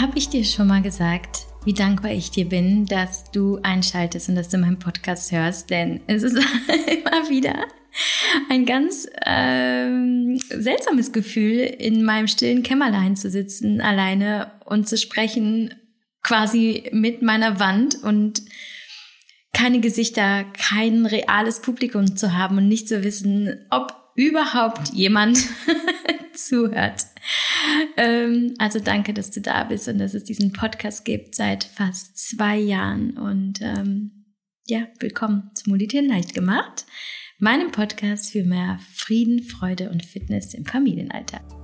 Habe ich dir schon mal gesagt, wie dankbar ich dir bin, dass du einschaltest und dass du meinen Podcast hörst, denn es ist immer wieder ein ganz ähm, seltsames Gefühl, in meinem stillen Kämmerlein zu sitzen, alleine und zu sprechen, quasi mit meiner Wand und keine Gesichter, kein reales Publikum zu haben und nicht zu wissen, ob überhaupt jemand zuhört. Ähm, also danke, dass du da bist und dass es diesen Podcast gibt seit fast zwei Jahren. Und ähm, ja, willkommen zu Meditieren leicht gemacht, meinem Podcast für mehr Frieden, Freude und Fitness im Familienalltag.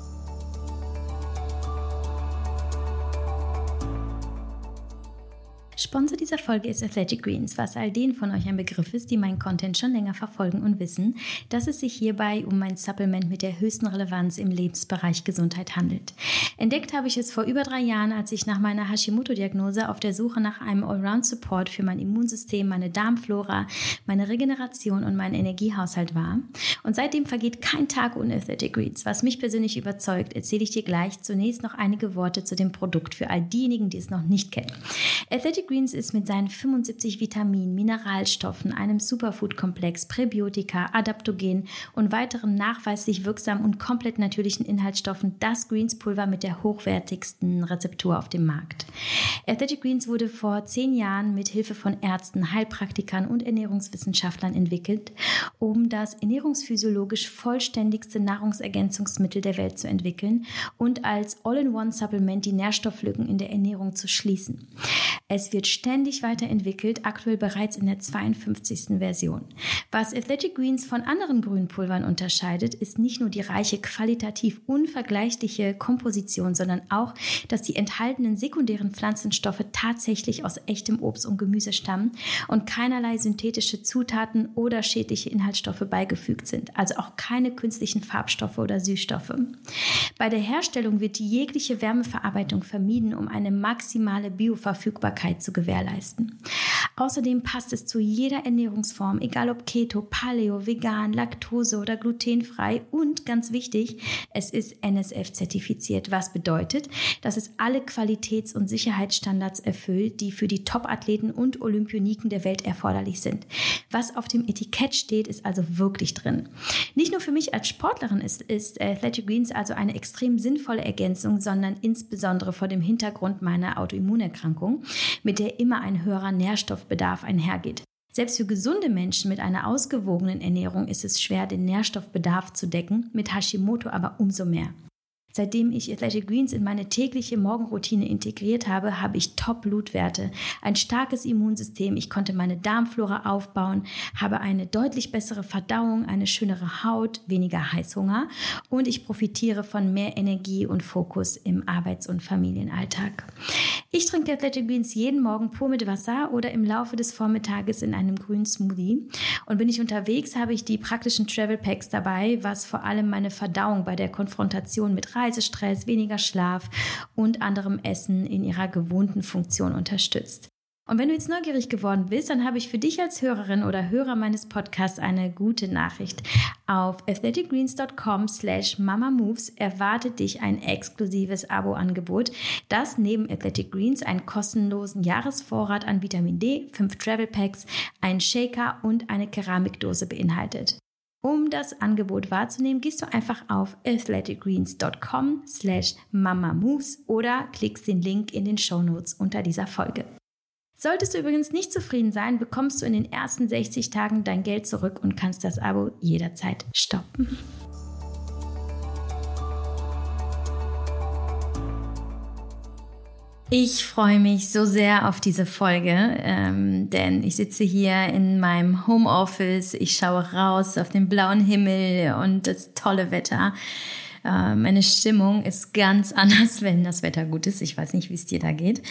Sponsor dieser Folge ist Athletic Greens, was all denen von euch ein Begriff ist, die meinen Content schon länger verfolgen und wissen, dass es sich hierbei um ein Supplement mit der höchsten Relevanz im Lebensbereich Gesundheit handelt. Entdeckt habe ich es vor über drei Jahren, als ich nach meiner Hashimoto-Diagnose auf der Suche nach einem Allround-Support für mein Immunsystem, meine Darmflora, meine Regeneration und meinen Energiehaushalt war. Und seitdem vergeht kein Tag ohne Athletic Greens. Was mich persönlich überzeugt, erzähle ich dir gleich zunächst noch einige Worte zu dem Produkt für all diejenigen, die es noch nicht kennen. Athletic Greens ist mit seinen 75 Vitaminen, Mineralstoffen, einem Superfood-Komplex, Präbiotika, Adaptogen und weiteren nachweislich wirksamen und komplett natürlichen Inhaltsstoffen das Greens-Pulver mit der hochwertigsten Rezeptur auf dem Markt. Athletic Greens wurde vor zehn Jahren mit Hilfe von Ärzten, Heilpraktikern und Ernährungswissenschaftlern entwickelt, um das ernährungsphysiologisch vollständigste Nahrungsergänzungsmittel der Welt zu entwickeln und als All-in-One-Supplement die Nährstofflücken in der Ernährung zu schließen. Es wird ständig weiterentwickelt, aktuell bereits in der 52. Version. Was Athletic Greens von anderen Grünpulvern unterscheidet, ist nicht nur die reiche, qualitativ unvergleichliche Komposition, sondern auch, dass die enthaltenen sekundären Pflanzenstoffe tatsächlich aus echtem Obst und Gemüse stammen und keinerlei synthetische Zutaten oder schädliche Inhaltsstoffe beigefügt sind, also auch keine künstlichen Farbstoffe oder Süßstoffe. Bei der Herstellung wird jegliche Wärmeverarbeitung vermieden, um eine maximale Bioverfügbarkeit zu gewährleisten. Außerdem passt es zu jeder Ernährungsform, egal ob Keto, Paleo, vegan, Laktose oder glutenfrei und ganz wichtig, es ist NSF zertifiziert, was bedeutet, dass es alle Qualitäts- und Sicherheitsstandards erfüllt, die für die Top-Athleten und Olympioniken der Welt erforderlich sind. Was auf dem Etikett steht, ist also wirklich drin. Nicht nur für mich als Sportlerin ist, ist Athletic Greens also eine extrem sinnvolle Ergänzung, sondern insbesondere vor dem Hintergrund meiner Autoimmunerkrankung, mit der immer ein höherer Nährstoffbedarf einhergeht. Selbst für gesunde Menschen mit einer ausgewogenen Ernährung ist es schwer, den Nährstoffbedarf zu decken, mit Hashimoto aber umso mehr. Seitdem ich Athletic Greens in meine tägliche Morgenroutine integriert habe, habe ich Top-Blutwerte, ein starkes Immunsystem, ich konnte meine Darmflora aufbauen, habe eine deutlich bessere Verdauung, eine schönere Haut, weniger Heißhunger und ich profitiere von mehr Energie und Fokus im Arbeits- und Familienalltag. Ich trinke Athletic Greens jeden Morgen pur mit Wasser oder im Laufe des Vormittages in einem grünen Smoothie. Und bin ich unterwegs, habe ich die praktischen Travel Packs dabei, was vor allem meine Verdauung bei der Konfrontation mit Reisen Reisestress, weniger Schlaf und anderem Essen in ihrer gewohnten Funktion unterstützt. Und wenn du jetzt neugierig geworden bist, dann habe ich für dich als Hörerin oder Hörer meines Podcasts eine gute Nachricht. Auf athleticgreens.com slash mamamoves erwartet dich ein exklusives Abo-Angebot, das neben Athletic Greens einen kostenlosen Jahresvorrat an Vitamin D, fünf Travel Packs, einen Shaker und eine Keramikdose beinhaltet. Um das Angebot wahrzunehmen, gehst du einfach auf athleticgreens.com slash mamamoves oder klickst den Link in den Shownotes unter dieser Folge. Solltest du übrigens nicht zufrieden sein, bekommst du in den ersten 60 Tagen dein Geld zurück und kannst das Abo jederzeit stoppen. Ich freue mich so sehr auf diese Folge, ähm, denn ich sitze hier in meinem Homeoffice, ich schaue raus auf den blauen Himmel und das tolle Wetter. Äh, meine Stimmung ist ganz anders, wenn das Wetter gut ist. Ich weiß nicht, wie es dir da geht.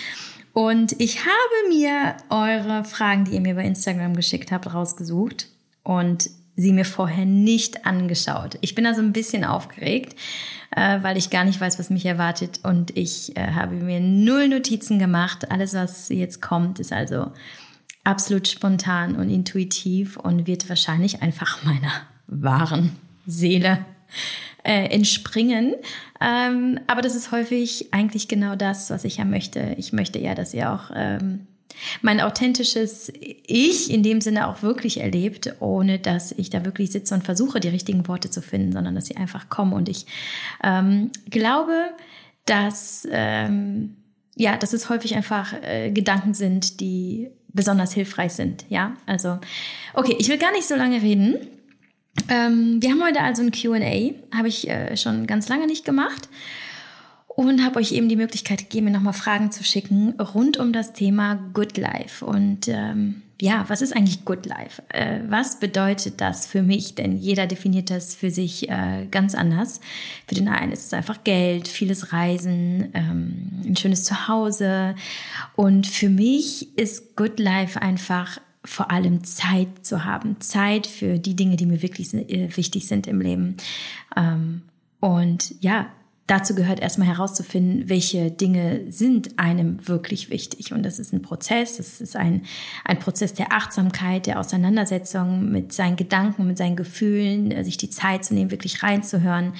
Und ich habe mir eure Fragen, die ihr mir bei Instagram geschickt habt, rausgesucht und sie mir vorher nicht angeschaut. Ich bin also ein bisschen aufgeregt, äh, weil ich gar nicht weiß, was mich erwartet und ich äh, habe mir null Notizen gemacht. Alles, was jetzt kommt, ist also absolut spontan und intuitiv und wird wahrscheinlich einfach meiner wahren Seele äh, entspringen. Ähm, aber das ist häufig eigentlich genau das, was ich ja möchte. Ich möchte ja, dass ihr auch ähm, mein authentisches Ich in dem Sinne auch wirklich erlebt, ohne dass ich da wirklich sitze und versuche, die richtigen Worte zu finden, sondern dass sie einfach kommen. Und ich ähm, glaube, dass, ähm, ja, dass es häufig einfach äh, Gedanken sind, die besonders hilfreich sind. Ja, also, okay, ich will gar nicht so lange reden. Ähm, wir haben heute also ein QA, habe ich äh, schon ganz lange nicht gemacht und habe euch eben die Möglichkeit gegeben, mir nochmal Fragen zu schicken rund um das Thema Good Life. Und ähm, ja, was ist eigentlich Good Life? Äh, was bedeutet das für mich? Denn jeder definiert das für sich äh, ganz anders. Für den einen ist es einfach Geld, vieles Reisen, ähm, ein schönes Zuhause. Und für mich ist Good Life einfach vor allem Zeit zu haben. Zeit für die Dinge, die mir wirklich äh, wichtig sind im Leben. Ähm, und ja, dazu gehört erstmal herauszufinden, welche Dinge sind einem wirklich wichtig. Und das ist ein Prozess, das ist ein, ein Prozess der Achtsamkeit, der Auseinandersetzung mit seinen Gedanken, mit seinen Gefühlen, äh, sich die Zeit zu nehmen, wirklich reinzuhören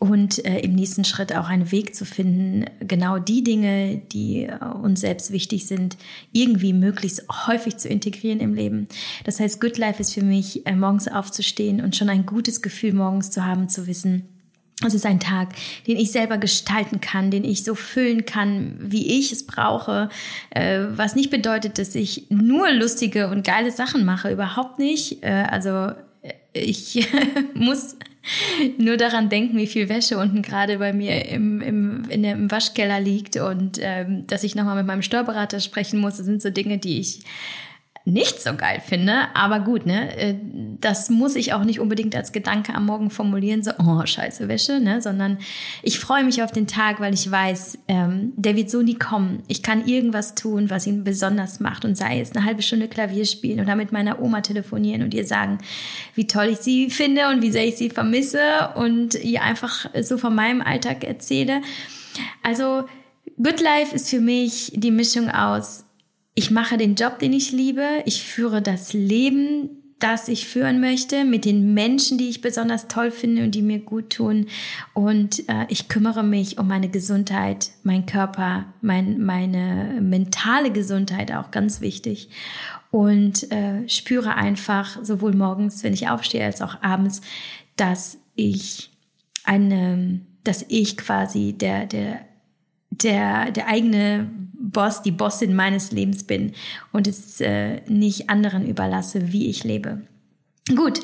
und äh, im nächsten Schritt auch einen Weg zu finden, genau die Dinge, die äh, uns selbst wichtig sind, irgendwie möglichst häufig zu integrieren im Leben. Das heißt, Good Life ist für mich, äh, morgens aufzustehen und schon ein gutes Gefühl morgens zu haben, zu wissen, es ist ein Tag, den ich selber gestalten kann, den ich so füllen kann, wie ich es brauche. Äh, was nicht bedeutet, dass ich nur lustige und geile Sachen mache, überhaupt nicht. Äh, also äh, ich muss nur daran denken, wie viel Wäsche unten gerade bei mir im, im, der, im Waschkeller liegt und ähm, dass ich nochmal mit meinem Steuerberater sprechen muss. Das sind so Dinge, die ich nicht so geil finde. Aber gut, ne, äh, das muss ich auch nicht unbedingt als Gedanke am Morgen formulieren, so, oh, scheiße Wäsche, ne, sondern ich freue mich auf den Tag, weil ich weiß, ähm, der wird so nie kommen. Ich kann irgendwas tun, was ihn besonders macht und sei es eine halbe Stunde Klavier spielen oder mit meiner Oma telefonieren und ihr sagen, wie toll ich sie finde und wie sehr ich sie vermisse und ihr einfach so von meinem Alltag erzähle. Also, Good Life ist für mich die Mischung aus ich mache den Job, den ich liebe, ich führe das Leben, das ich führen möchte, mit den Menschen, die ich besonders toll finde und die mir gut tun. Und äh, ich kümmere mich um meine Gesundheit, mein Körper, mein, meine mentale Gesundheit auch ganz wichtig. Und äh, spüre einfach sowohl morgens, wenn ich aufstehe, als auch abends, dass ich eine, dass ich quasi der, der, der, der eigene Boss, die Bossin meines Lebens bin und es äh, nicht anderen überlasse, wie ich lebe. Gut,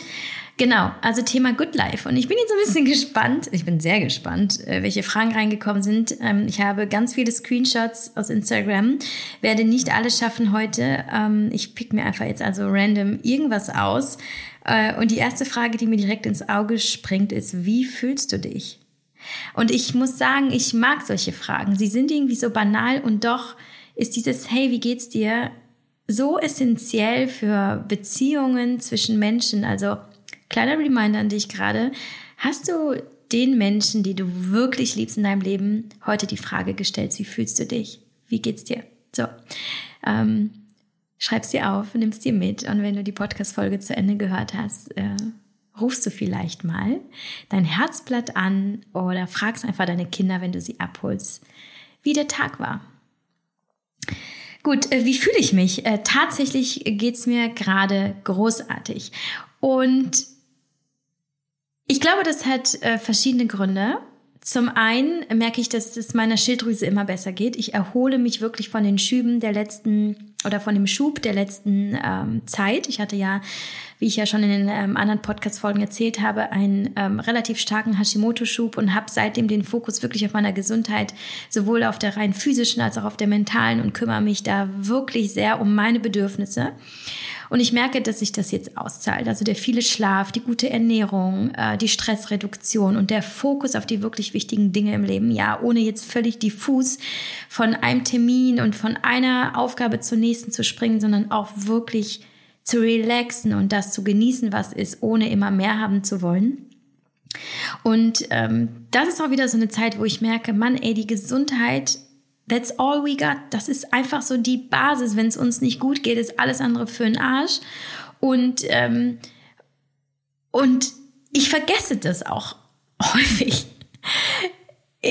genau, also Thema Good Life. Und ich bin jetzt ein bisschen gespannt, ich bin sehr gespannt, äh, welche Fragen reingekommen sind. Ähm, ich habe ganz viele Screenshots aus Instagram, werde nicht alles schaffen heute. Ähm, ich pick mir einfach jetzt also random irgendwas aus. Äh, und die erste Frage, die mir direkt ins Auge springt, ist, wie fühlst du dich? Und ich muss sagen, ich mag solche Fragen. Sie sind irgendwie so banal und doch ist dieses Hey, wie geht's dir so essentiell für Beziehungen zwischen Menschen. Also kleiner Reminder an dich gerade. Hast du den Menschen, die du wirklich liebst in deinem Leben, heute die Frage gestellt, wie fühlst du dich? Wie geht's dir? So, ähm, schreib's dir auf, nimmst dir mit und wenn du die Podcast-Folge zu Ende gehört hast, äh, rufst du vielleicht mal dein Herzblatt an oder fragst einfach deine Kinder, wenn du sie abholst, wie der Tag war. Gut, äh, wie fühle ich mich? Äh, tatsächlich geht's mir gerade großartig. Und ich glaube, das hat äh, verschiedene Gründe. Zum einen merke ich, dass es meiner Schilddrüse immer besser geht. Ich erhole mich wirklich von den Schüben der letzten oder von dem Schub der letzten ähm, Zeit. Ich hatte ja, wie ich ja schon in den ähm, anderen Podcast-Folgen erzählt habe, einen ähm, relativ starken Hashimoto-Schub und habe seitdem den Fokus wirklich auf meiner Gesundheit, sowohl auf der rein physischen als auch auf der mentalen und kümmere mich da wirklich sehr um meine Bedürfnisse. Und ich merke, dass sich das jetzt auszahlt. Also der viele Schlaf, die gute Ernährung, äh, die Stressreduktion und der Fokus auf die wirklich wichtigen Dinge im Leben. Ja, ohne jetzt völlig diffus von einem Termin und von einer Aufgabe zur nächsten zu springen, sondern auch wirklich zu relaxen und das zu genießen, was ist, ohne immer mehr haben zu wollen. Und ähm, das ist auch wieder so eine Zeit, wo ich merke, Mann, ey, die Gesundheit That's all we got. Das ist einfach so die Basis. Wenn es uns nicht gut geht, ist alles andere für den Arsch. Und, ähm, und ich vergesse das auch häufig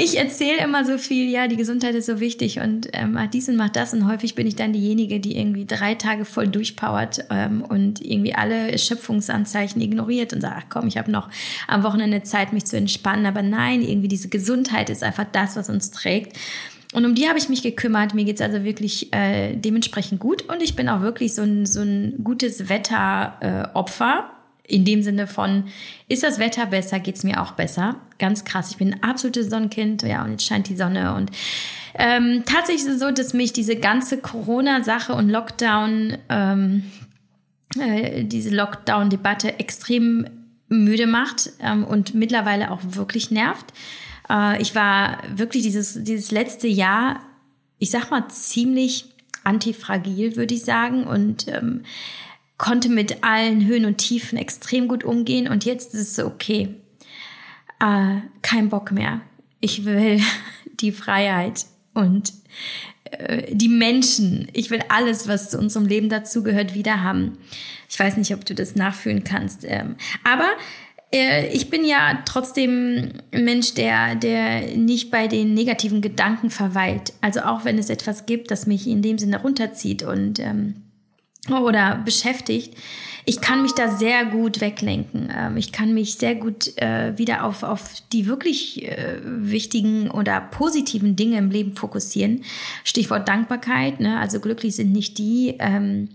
ich erzähle immer so viel, ja, die Gesundheit ist so wichtig und ähm, macht dies und macht das. Und häufig bin ich dann diejenige, die irgendwie drei Tage voll durchpowert ähm, und irgendwie alle Erschöpfungsanzeichen ignoriert und sagt, ach komm, ich habe noch am Wochenende Zeit, mich zu entspannen. Aber nein, irgendwie diese Gesundheit ist einfach das, was uns trägt. Und um die habe ich mich gekümmert. Mir geht's also wirklich äh, dementsprechend gut. Und ich bin auch wirklich so ein, so ein gutes Wetteropfer. Äh, in dem Sinne von, ist das Wetter besser, geht's mir auch besser. Ganz krass, ich bin ein absolutes Sonnenkind, ja, und jetzt scheint die Sonne. Und ähm, tatsächlich ist es so, dass mich diese ganze Corona-Sache und Lockdown, ähm, äh, diese Lockdown-Debatte extrem müde macht ähm, und mittlerweile auch wirklich nervt. Äh, ich war wirklich dieses, dieses letzte Jahr, ich sag mal, ziemlich antifragil, würde ich sagen. Und ähm, konnte mit allen Höhen und Tiefen extrem gut umgehen und jetzt ist es so, okay, äh, kein Bock mehr. Ich will die Freiheit und äh, die Menschen. Ich will alles, was zu unserem Leben dazugehört, wieder haben. Ich weiß nicht, ob du das nachfühlen kannst. Ähm, aber ich bin ja trotzdem ein Mensch, der, der nicht bei den negativen Gedanken verweilt. Also auch wenn es etwas gibt, das mich in dem Sinne runterzieht und ähm, oder beschäftigt, ich kann mich da sehr gut weglenken. Ähm, ich kann mich sehr gut äh, wieder auf, auf die wirklich äh, wichtigen oder positiven Dinge im Leben fokussieren. Stichwort Dankbarkeit. Ne? Also glücklich sind nicht die, ähm,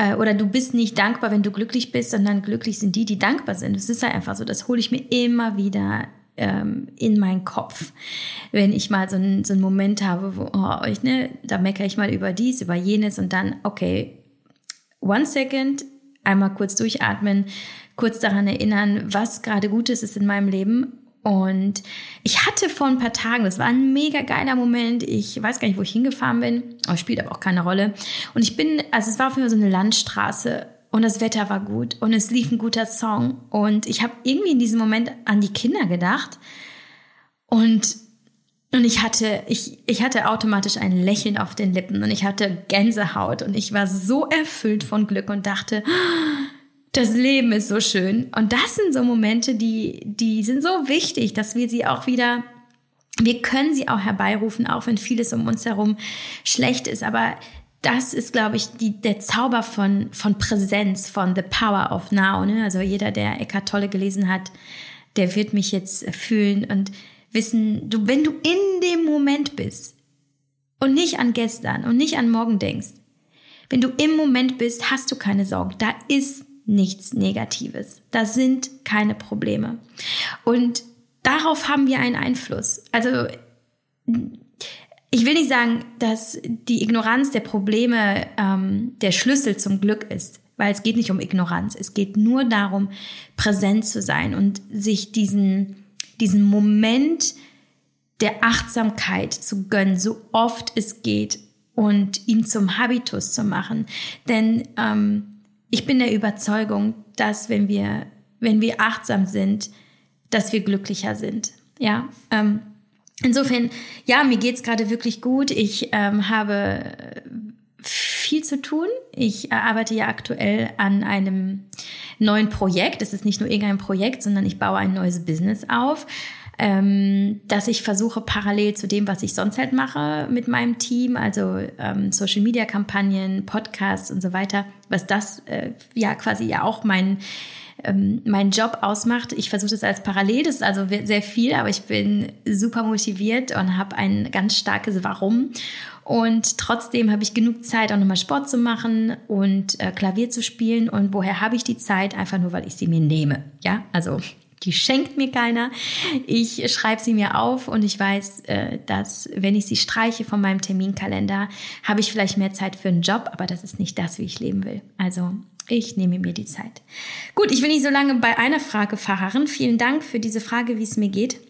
äh, oder du bist nicht dankbar, wenn du glücklich bist, sondern glücklich sind die, die dankbar sind. Das ist halt einfach so. Das hole ich mir immer wieder ähm, in meinen Kopf, wenn ich mal so einen, so einen Moment habe, wo oh, ich, ne, da meckere ich mal über dies, über jenes und dann, okay, One Second, einmal kurz durchatmen, kurz daran erinnern, was gerade Gutes ist in meinem Leben. Und ich hatte vor ein paar Tagen, das war ein mega geiler Moment. Ich weiß gar nicht, wo ich hingefahren bin, aber spielt aber auch keine Rolle. Und ich bin, also es war auf jeden Fall so eine Landstraße und das Wetter war gut und es lief ein guter Song. Und ich habe irgendwie in diesem Moment an die Kinder gedacht. Und und ich hatte, ich, ich hatte automatisch ein Lächeln auf den Lippen und ich hatte Gänsehaut und ich war so erfüllt von Glück und dachte, das Leben ist so schön. Und das sind so Momente, die, die sind so wichtig, dass wir sie auch wieder, wir können sie auch herbeirufen, auch wenn vieles um uns herum schlecht ist. Aber das ist, glaube ich, die, der Zauber von, von Präsenz, von The Power of Now. Ne? Also jeder, der Eckart Tolle gelesen hat, der wird mich jetzt fühlen und wissen, du, wenn du in dem Moment bist und nicht an gestern und nicht an morgen denkst, wenn du im Moment bist, hast du keine Sorgen. Da ist nichts Negatives. Da sind keine Probleme. Und darauf haben wir einen Einfluss. Also, ich will nicht sagen, dass die Ignoranz der Probleme ähm, der Schlüssel zum Glück ist, weil es geht nicht um Ignoranz. Es geht nur darum, präsent zu sein und sich diesen diesen Moment der Achtsamkeit zu gönnen, so oft es geht und ihn zum Habitus zu machen. Denn ähm, ich bin der Überzeugung, dass wenn wir, wenn wir achtsam sind, dass wir glücklicher sind. Ja, ähm, insofern, ja, mir geht's gerade wirklich gut. Ich ähm, habe viel zu tun. Ich arbeite ja aktuell an einem neuen Projekt. Es ist nicht nur irgendein Projekt, sondern ich baue ein neues Business auf, ähm, dass ich versuche parallel zu dem, was ich sonst halt mache mit meinem Team, also ähm, Social Media Kampagnen, Podcasts und so weiter, was das äh, ja quasi ja auch mein ähm, mein Job ausmacht. Ich versuche das als parallel, das ist also sehr viel, aber ich bin super motiviert und habe ein ganz starkes Warum. Und trotzdem habe ich genug Zeit, auch nochmal Sport zu machen und äh, Klavier zu spielen. Und woher habe ich die Zeit? Einfach nur, weil ich sie mir nehme. Ja, also die schenkt mir keiner. Ich schreibe sie mir auf und ich weiß, äh, dass wenn ich sie streiche von meinem Terminkalender, habe ich vielleicht mehr Zeit für einen Job, aber das ist nicht das, wie ich leben will. Also ich nehme mir die Zeit. Gut, ich will nicht so lange bei einer Frage verharren. Vielen Dank für diese Frage, wie es mir geht.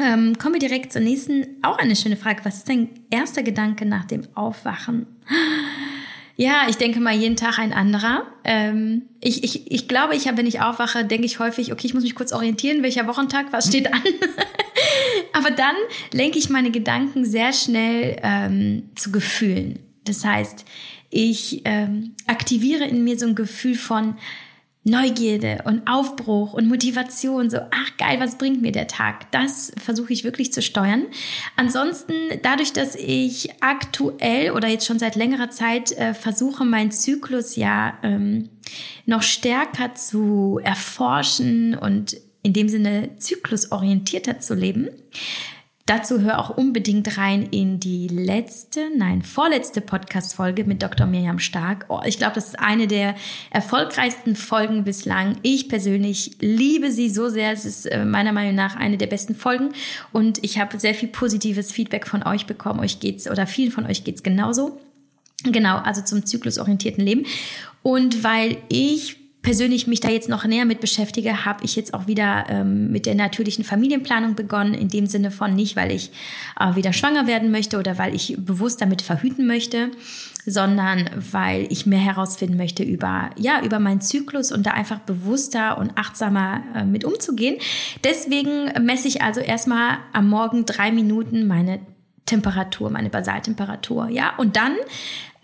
Ähm, kommen wir direkt zur nächsten. Auch eine schöne Frage. Was ist dein erster Gedanke nach dem Aufwachen? Ja, ich denke mal jeden Tag ein anderer. Ähm, ich, ich, ich glaube, ich habe, wenn ich aufwache, denke ich häufig, okay, ich muss mich kurz orientieren, welcher Wochentag, was steht an. Aber dann lenke ich meine Gedanken sehr schnell ähm, zu Gefühlen. Das heißt, ich ähm, aktiviere in mir so ein Gefühl von, Neugierde und Aufbruch und Motivation, so, ach geil, was bringt mir der Tag? Das versuche ich wirklich zu steuern. Ansonsten, dadurch, dass ich aktuell oder jetzt schon seit längerer Zeit äh, versuche, meinen Zyklus ja ähm, noch stärker zu erforschen und in dem Sinne zyklusorientierter zu leben, Dazu hör auch unbedingt rein in die letzte, nein, vorletzte Podcast-Folge mit Dr. Miriam Stark. Oh, ich glaube, das ist eine der erfolgreichsten Folgen bislang. Ich persönlich liebe sie so sehr. Es ist äh, meiner Meinung nach eine der besten Folgen und ich habe sehr viel positives Feedback von euch bekommen. Euch geht's oder vielen von euch geht's genauso. Genau, also zum zyklusorientierten Leben. Und weil ich persönlich mich da jetzt noch näher mit beschäftige, habe ich jetzt auch wieder ähm, mit der natürlichen Familienplanung begonnen. In dem Sinne von nicht, weil ich äh, wieder schwanger werden möchte oder weil ich bewusst damit verhüten möchte, sondern weil ich mehr herausfinden möchte über, ja, über meinen Zyklus und da einfach bewusster und achtsamer äh, mit umzugehen. Deswegen messe ich also erstmal am Morgen drei Minuten meine Temperatur, meine Basaltemperatur, ja. Und dann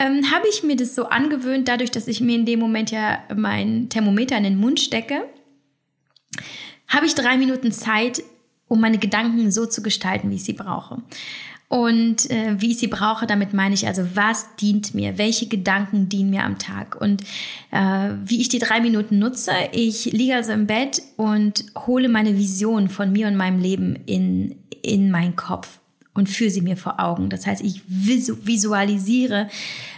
ähm, habe ich mir das so angewöhnt, dadurch, dass ich mir in dem Moment ja mein Thermometer in den Mund stecke, habe ich drei Minuten Zeit, um meine Gedanken so zu gestalten, wie ich sie brauche. Und äh, wie ich sie brauche, damit meine ich also, was dient mir, welche Gedanken dienen mir am Tag und äh, wie ich die drei Minuten nutze. Ich liege also im Bett und hole meine Vision von mir und meinem Leben in, in meinen Kopf und führe sie mir vor Augen. Das heißt, ich visualisiere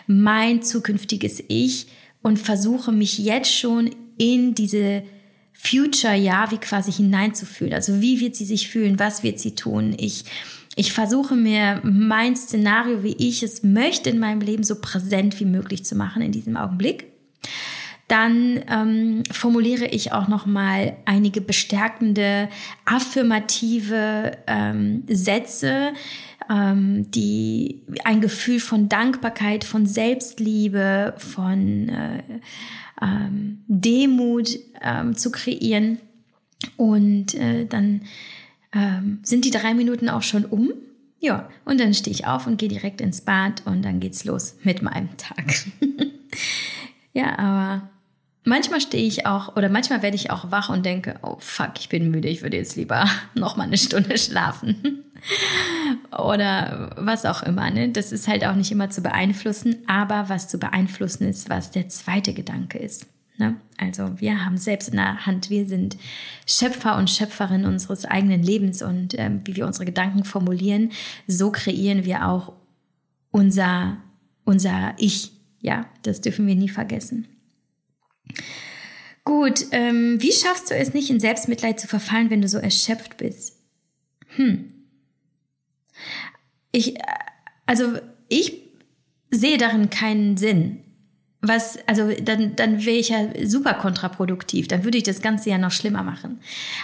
mein zukünftiges Ich und versuche mich jetzt schon in diese Future ja wie quasi hineinzufühlen. Also wie wird sie sich fühlen? Was wird sie tun? Ich ich versuche mir mein Szenario, wie ich es möchte in meinem Leben, so präsent wie möglich zu machen in diesem Augenblick. Dann ähm, formuliere ich auch noch mal einige bestärkende, affirmative ähm, Sätze, ähm, die ein Gefühl von Dankbarkeit, von Selbstliebe, von äh, ähm, Demut ähm, zu kreieren. Und äh, dann ähm, sind die drei Minuten auch schon um. Ja, und dann stehe ich auf und gehe direkt ins Bad und dann geht's los mit meinem Tag. ja, aber Manchmal stehe ich auch oder manchmal werde ich auch wach und denke, oh fuck, ich bin müde, ich würde jetzt lieber noch mal eine Stunde schlafen. oder was auch immer. Ne? Das ist halt auch nicht immer zu beeinflussen, aber was zu beeinflussen ist, was der zweite Gedanke ist. Ne? Also wir haben selbst in der Hand, wir sind Schöpfer und Schöpferin unseres eigenen Lebens und ähm, wie wir unsere Gedanken formulieren, so kreieren wir auch unser, unser Ich. Ja, das dürfen wir nie vergessen. Gut, ähm, wie schaffst du es nicht in Selbstmitleid zu verfallen, wenn du so erschöpft bist? Hm. Ich, äh, also ich sehe darin keinen Sinn. Was, also dann, dann wäre ich ja super kontraproduktiv. Dann würde ich das Ganze ja noch schlimmer machen.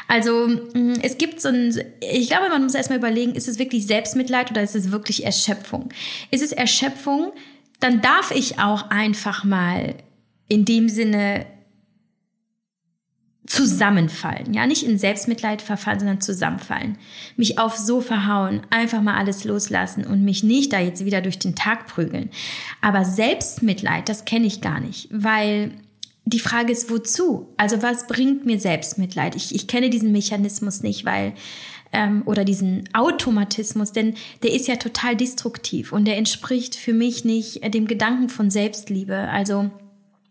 Also mm, es gibt so ein, ich glaube, man muss erstmal überlegen, ist es wirklich Selbstmitleid oder ist es wirklich Erschöpfung? Ist es Erschöpfung, dann darf ich auch einfach mal in dem Sinne zusammenfallen. Ja, nicht in Selbstmitleid verfallen, sondern zusammenfallen. Mich aufs Sofa hauen, einfach mal alles loslassen und mich nicht da jetzt wieder durch den Tag prügeln. Aber Selbstmitleid, das kenne ich gar nicht, weil die Frage ist, wozu? Also was bringt mir Selbstmitleid? Ich, ich kenne diesen Mechanismus nicht, weil ähm, oder diesen Automatismus, denn der ist ja total destruktiv und der entspricht für mich nicht dem Gedanken von Selbstliebe. Also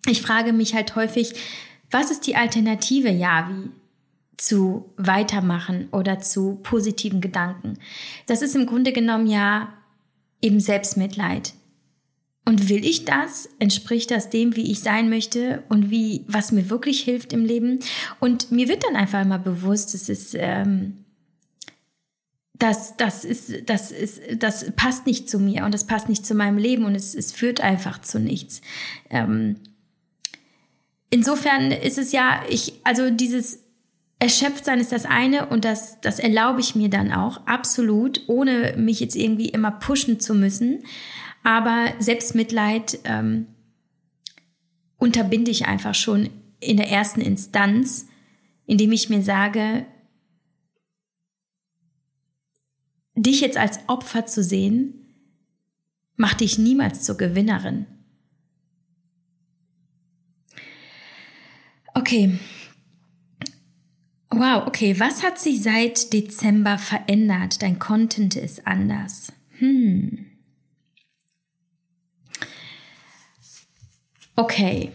ich frage mich halt häufig, was ist die Alternative, Javi, zu weitermachen oder zu positiven Gedanken? Das ist im Grunde genommen ja eben Selbstmitleid. Und will ich das? Entspricht das dem, wie ich sein möchte und wie, was mir wirklich hilft im Leben? Und mir wird dann einfach immer bewusst, es ist, ähm, das, das ist, das ist, das passt nicht zu mir und das passt nicht zu meinem Leben und es, es führt einfach zu nichts. Ähm, insofern ist es ja, ich, also dieses Erschöpftsein ist das eine und das, das erlaube ich mir dann auch, absolut, ohne mich jetzt irgendwie immer pushen zu müssen. Aber Selbstmitleid ähm, unterbinde ich einfach schon in der ersten Instanz, indem ich mir sage, dich jetzt als Opfer zu sehen, macht dich niemals zur Gewinnerin. Okay. Wow, okay. Was hat sich seit Dezember verändert? Dein Content ist anders. Hm. Okay.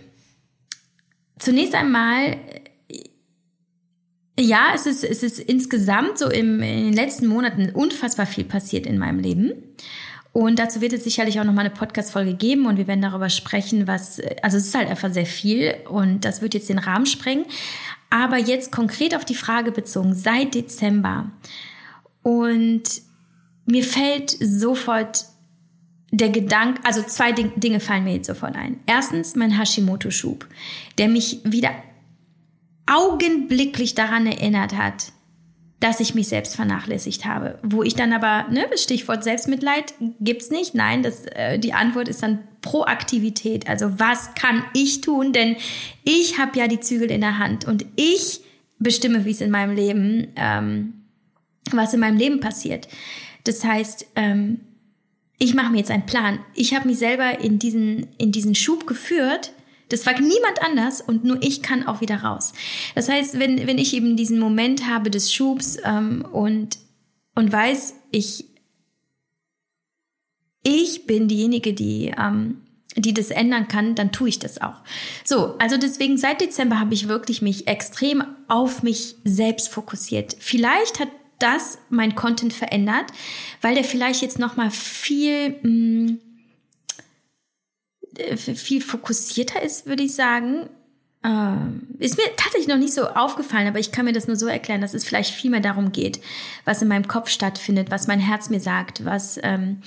Zunächst einmal, ja, es ist, es ist insgesamt so im, in den letzten Monaten unfassbar viel passiert in meinem Leben. Und dazu wird es sicherlich auch nochmal eine Podcast-Folge geben und wir werden darüber sprechen, was, also es ist halt einfach sehr viel und das wird jetzt den Rahmen sprengen. Aber jetzt konkret auf die Frage bezogen, seit Dezember. Und mir fällt sofort der Gedanke, also zwei Dinge fallen mir jetzt sofort ein. Erstens mein Hashimoto-Schub, der mich wieder augenblicklich daran erinnert hat, dass ich mich selbst vernachlässigt habe. Wo ich dann aber, ne, Stichwort Selbstmitleid gibt's nicht. Nein, das, äh, die Antwort ist dann Proaktivität. Also was kann ich tun? Denn ich habe ja die Zügel in der Hand und ich bestimme, wie es in meinem Leben, ähm, was in meinem Leben passiert. Das heißt, ähm, ich mache mir jetzt einen Plan. Ich habe mich selber in diesen, in diesen Schub geführt das war niemand anders und nur ich kann auch wieder raus. Das heißt, wenn, wenn ich eben diesen Moment habe des Schubs ähm, und, und weiß, ich, ich bin diejenige, die, ähm, die das ändern kann, dann tue ich das auch. So, also deswegen seit Dezember habe ich wirklich mich extrem auf mich selbst fokussiert. Vielleicht hat das mein Content verändert, weil der vielleicht jetzt noch mal viel mh, mm, viel fokussierter ist, würde ich sagen. Ähm, ist mir tatsächlich noch nicht so aufgefallen, aber ich kann mir das nur so erklären, dass es vielleicht viel mehr darum geht, was in meinem Kopf stattfindet, was mein Herz mir sagt, was, ähm,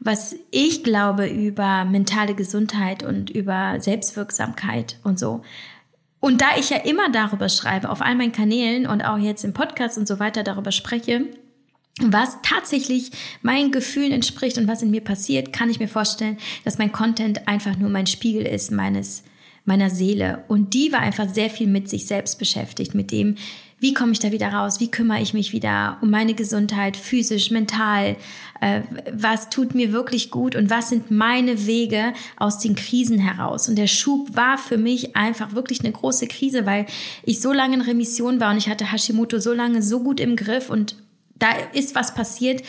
was ich glaube über mentale Gesundheit und über Selbstwirksamkeit und so. Und da ich ja immer darüber schreibe, auf all meinen Kanälen und auch jetzt im Podcast und so weiter darüber spreche, was tatsächlich meinen Gefühlen entspricht und was in mir passiert, kann ich mir vorstellen, dass mein Content einfach nur mein Spiegel ist meines meiner Seele und die war einfach sehr viel mit sich selbst beschäftigt, mit dem, wie komme ich da wieder raus, wie kümmere ich mich wieder um meine Gesundheit, physisch, mental, äh, was tut mir wirklich gut und was sind meine Wege aus den Krisen heraus. Und der Schub war für mich einfach wirklich eine große Krise, weil ich so lange in Remission war und ich hatte Hashimoto so lange so gut im Griff und da ist was passiert,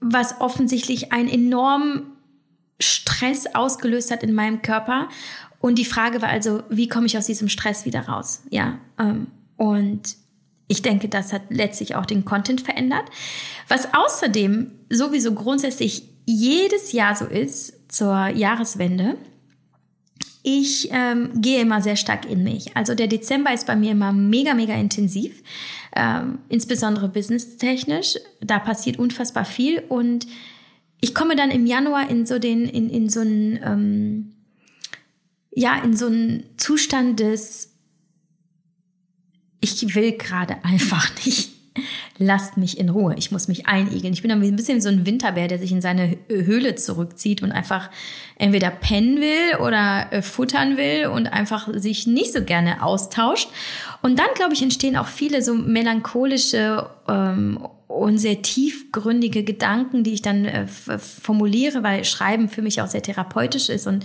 was offensichtlich einen enormen Stress ausgelöst hat in meinem Körper. Und die Frage war also, wie komme ich aus diesem Stress wieder raus? Ja, ähm, und ich denke, das hat letztlich auch den Content verändert. Was außerdem sowieso grundsätzlich jedes Jahr so ist zur Jahreswende, ich ähm, gehe immer sehr stark in mich. Also der Dezember ist bei mir immer mega, mega intensiv, ähm, insbesondere businesstechnisch. Da passiert unfassbar viel und ich komme dann im Januar in so den, in, in so einen, ähm, ja, in so einen Zustand des, ich will gerade einfach nicht lasst mich in Ruhe. Ich muss mich einigeln. Ich bin dann ein bisschen so ein Winterbär, der sich in seine Höhle zurückzieht und einfach entweder pennen will oder äh, futtern will und einfach sich nicht so gerne austauscht. Und dann, glaube ich, entstehen auch viele so melancholische ähm, und sehr tiefgründige Gedanken, die ich dann äh, formuliere, weil Schreiben für mich auch sehr therapeutisch ist und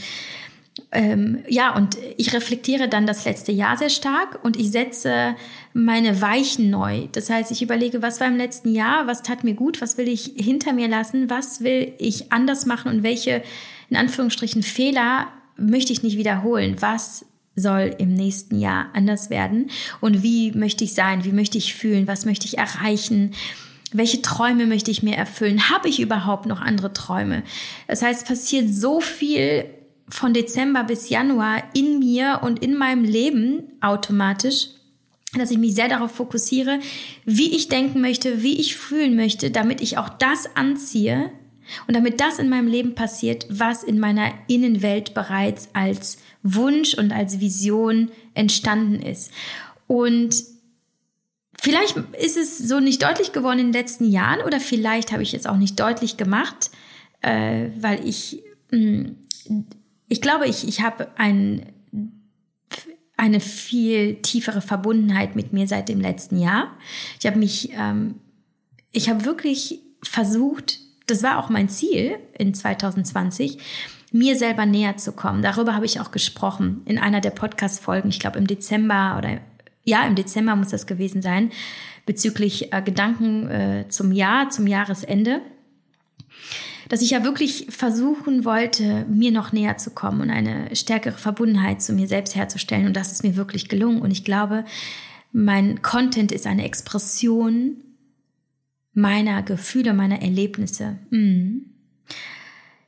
ähm, ja, und ich reflektiere dann das letzte Jahr sehr stark und ich setze meine Weichen neu. Das heißt, ich überlege, was war im letzten Jahr, was tat mir gut, was will ich hinter mir lassen, was will ich anders machen und welche, in Anführungsstrichen, Fehler möchte ich nicht wiederholen. Was soll im nächsten Jahr anders werden und wie möchte ich sein, wie möchte ich fühlen, was möchte ich erreichen. Welche Träume möchte ich mir erfüllen? Habe ich überhaupt noch andere Träume? Das heißt, passiert so viel von Dezember bis Januar in mir und in meinem Leben automatisch, dass ich mich sehr darauf fokussiere, wie ich denken möchte, wie ich fühlen möchte, damit ich auch das anziehe und damit das in meinem Leben passiert, was in meiner Innenwelt bereits als Wunsch und als Vision entstanden ist. Und vielleicht ist es so nicht deutlich geworden in den letzten Jahren oder vielleicht habe ich es auch nicht deutlich gemacht, äh, weil ich mh, hm, ich glaube, ich, ich habe ein, eine viel tiefere Verbundenheit mit mir seit dem letzten Jahr. Ich habe mich, ähm, ich habe wirklich versucht, das war auch mein Ziel in 2020, mir selber näher zu kommen. Darüber habe ich auch gesprochen in einer der Podcast-Folgen, ich glaube im Dezember oder ja, im Dezember muss das gewesen sein, bezüglich äh, Gedanken äh, zum Jahr, zum Jahresende dass ich ja wirklich versuchen wollte, mir noch näher zu kommen und eine stärkere Verbundenheit zu mir selbst herzustellen. Und das ist mir wirklich gelungen. Und ich glaube, mein Content ist eine Expression meiner Gefühle, meiner Erlebnisse. Mhm.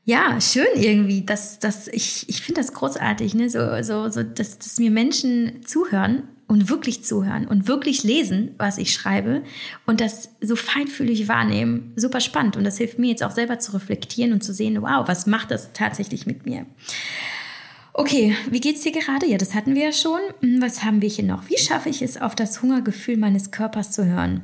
Ja, schön irgendwie. Das, das, ich ich finde das großartig, ne? so, so, so, dass, dass mir Menschen zuhören und wirklich zuhören und wirklich lesen, was ich schreibe und das so feinfühlig wahrnehmen. Super spannend. Und das hilft mir jetzt auch selber zu reflektieren und zu sehen, wow, was macht das tatsächlich mit mir? Okay, wie geht's dir gerade? Ja, das hatten wir ja schon. Hm, was haben wir hier noch? Wie schaffe ich es, auf das Hungergefühl meines Körpers zu hören?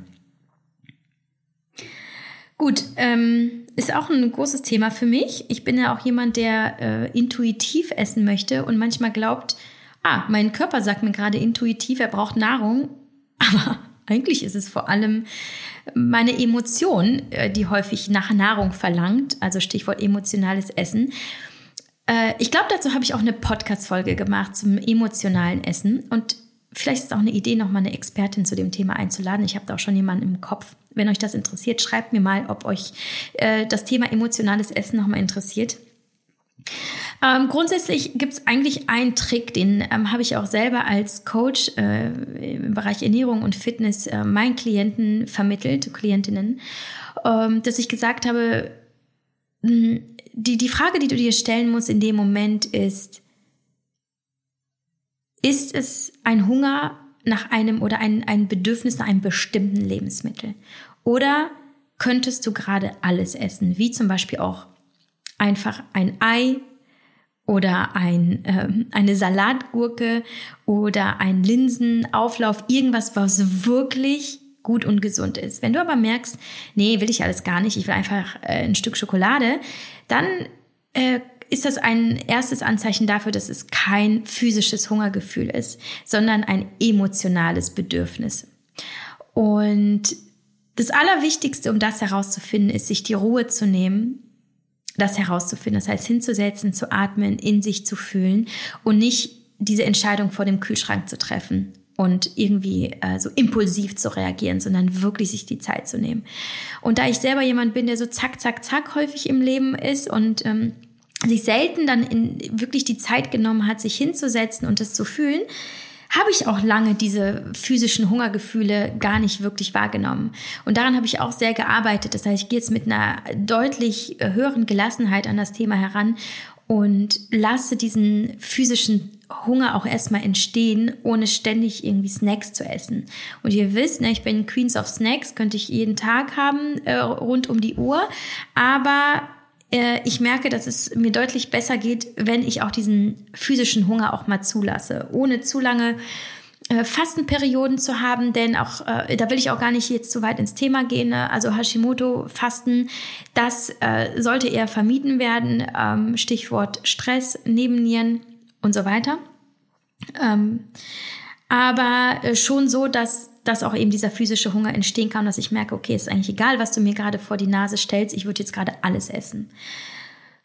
Gut, ähm, ist auch ein großes Thema für mich. Ich bin ja auch jemand, der äh, intuitiv essen möchte und manchmal glaubt, ah, mein Körper sagt mir gerade intuitiv, er braucht Nahrung, aber eigentlich ist es vor allem meine Emotion, äh, die häufig nach Nahrung verlangt, also Stichwort emotionales Essen. Äh, ich glaube, dazu habe ich auch eine Podcast-Folge gemacht zum emotionalen Essen und vielleicht ist auch eine Idee, nochmal eine Expertin zu dem Thema einzuladen. Ich habe da auch schon jemanden im Kopf. Wenn euch das interessiert, schreibt mir mal, ob euch äh, das Thema emotionales Essen nochmal interessiert. Ähm, grundsätzlich gibt es eigentlich einen Trick, den ähm, habe ich auch selber als Coach äh, im Bereich Ernährung und Fitness äh, meinen Klienten vermittelt, Klientinnen, ähm, dass ich gesagt habe, hm, die, die Frage, die du dir stellen musst in dem Moment ist, ist es ein Hunger nach einem oder ein, ein Bedürfnis nach einem bestimmten Lebensmittel? Oder könntest du gerade alles essen, wie zum Beispiel auch einfach ein Ei oder ein, äh, eine Salatgurke oder ein Linsenauflauf, irgendwas, was wirklich gut und gesund ist. Wenn du aber merkst, nee, will ich alles gar nicht, ich will einfach äh, ein Stück Schokolade, dann äh, ist das ein erstes Anzeichen dafür, dass es kein physisches Hungergefühl ist, sondern ein emotionales Bedürfnis. Und das Allerwichtigste, um das herauszufinden, ist, sich die Ruhe zu nehmen das herauszufinden. Das heißt, hinzusetzen, zu atmen, in sich zu fühlen und nicht diese Entscheidung vor dem Kühlschrank zu treffen und irgendwie äh, so impulsiv zu reagieren, sondern wirklich sich die Zeit zu nehmen. Und da ich selber jemand bin, der so zack, zack, zack häufig im Leben ist und ähm, sich selten dann in wirklich die Zeit genommen hat, sich hinzusetzen und das zu fühlen, habe ich auch lange diese physischen Hungergefühle gar nicht wirklich wahrgenommen. Und daran habe ich auch sehr gearbeitet. Das heißt, ich gehe jetzt mit einer deutlich höheren Gelassenheit an das Thema heran und lasse diesen physischen Hunger auch erstmal entstehen, ohne ständig irgendwie Snacks zu essen. Und ihr wisst, ne, ich bin Queens of Snacks, könnte ich jeden Tag haben, äh, rund um die Uhr. Aber ich merke, dass es mir deutlich besser geht, wenn ich auch diesen physischen Hunger auch mal zulasse, ohne zu lange äh, Fastenperioden zu haben, denn auch äh, da will ich auch gar nicht jetzt zu weit ins Thema gehen. Ne? Also Hashimoto-Fasten, das äh, sollte eher vermieden werden. Ähm, Stichwort Stress, Nebennieren und so weiter. Ähm, aber äh, schon so, dass dass auch eben dieser physische Hunger entstehen kann, dass ich merke, okay, ist eigentlich egal, was du mir gerade vor die Nase stellst, ich würde jetzt gerade alles essen.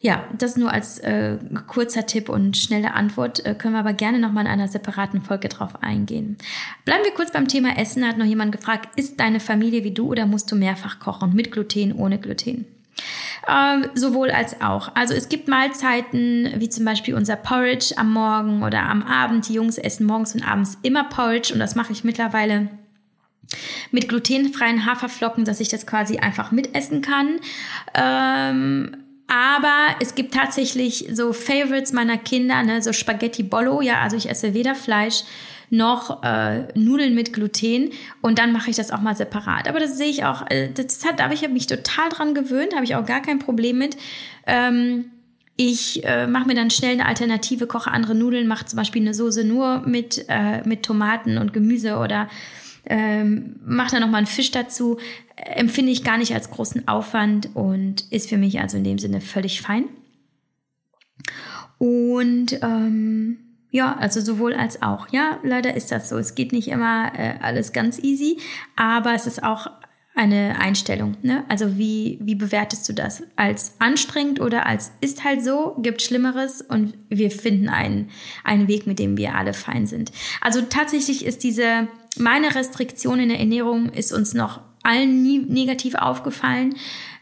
Ja, das nur als äh, kurzer Tipp und schnelle Antwort. Äh, können wir aber gerne nochmal in einer separaten Folge drauf eingehen. Bleiben wir kurz beim Thema Essen. Hat noch jemand gefragt, ist deine Familie wie du oder musst du mehrfach kochen? Mit Gluten, ohne Gluten? Ähm, sowohl als auch. Also es gibt Mahlzeiten, wie zum Beispiel unser Porridge am Morgen oder am Abend. Die Jungs essen morgens und abends immer Porridge und das mache ich mittlerweile mit glutenfreien Haferflocken, dass ich das quasi einfach mitessen kann. Ähm, aber es gibt tatsächlich so Favorites meiner Kinder, ne, so Spaghetti Bollo, ja, also ich esse weder Fleisch noch äh, Nudeln mit Gluten und dann mache ich das auch mal separat. Aber das sehe ich auch, äh, das hat, aber ich habe mich total dran gewöhnt, habe ich auch gar kein Problem mit. Ähm, ich äh, mache mir dann schnell eine Alternative, koche andere Nudeln, mache zum Beispiel eine Soße nur mit, äh, mit Tomaten und Gemüse oder ähm, mache da nochmal einen Fisch dazu, empfinde ich gar nicht als großen Aufwand und ist für mich also in dem Sinne völlig fein. Und ähm, ja, also sowohl als auch. Ja, leider ist das so. Es geht nicht immer äh, alles ganz easy, aber es ist auch eine Einstellung. Ne? Also wie, wie bewertest du das? Als anstrengend oder als ist halt so, gibt Schlimmeres und wir finden einen, einen Weg, mit dem wir alle fein sind. Also tatsächlich ist diese, meine Restriktion in der Ernährung ist uns noch allen nie negativ aufgefallen.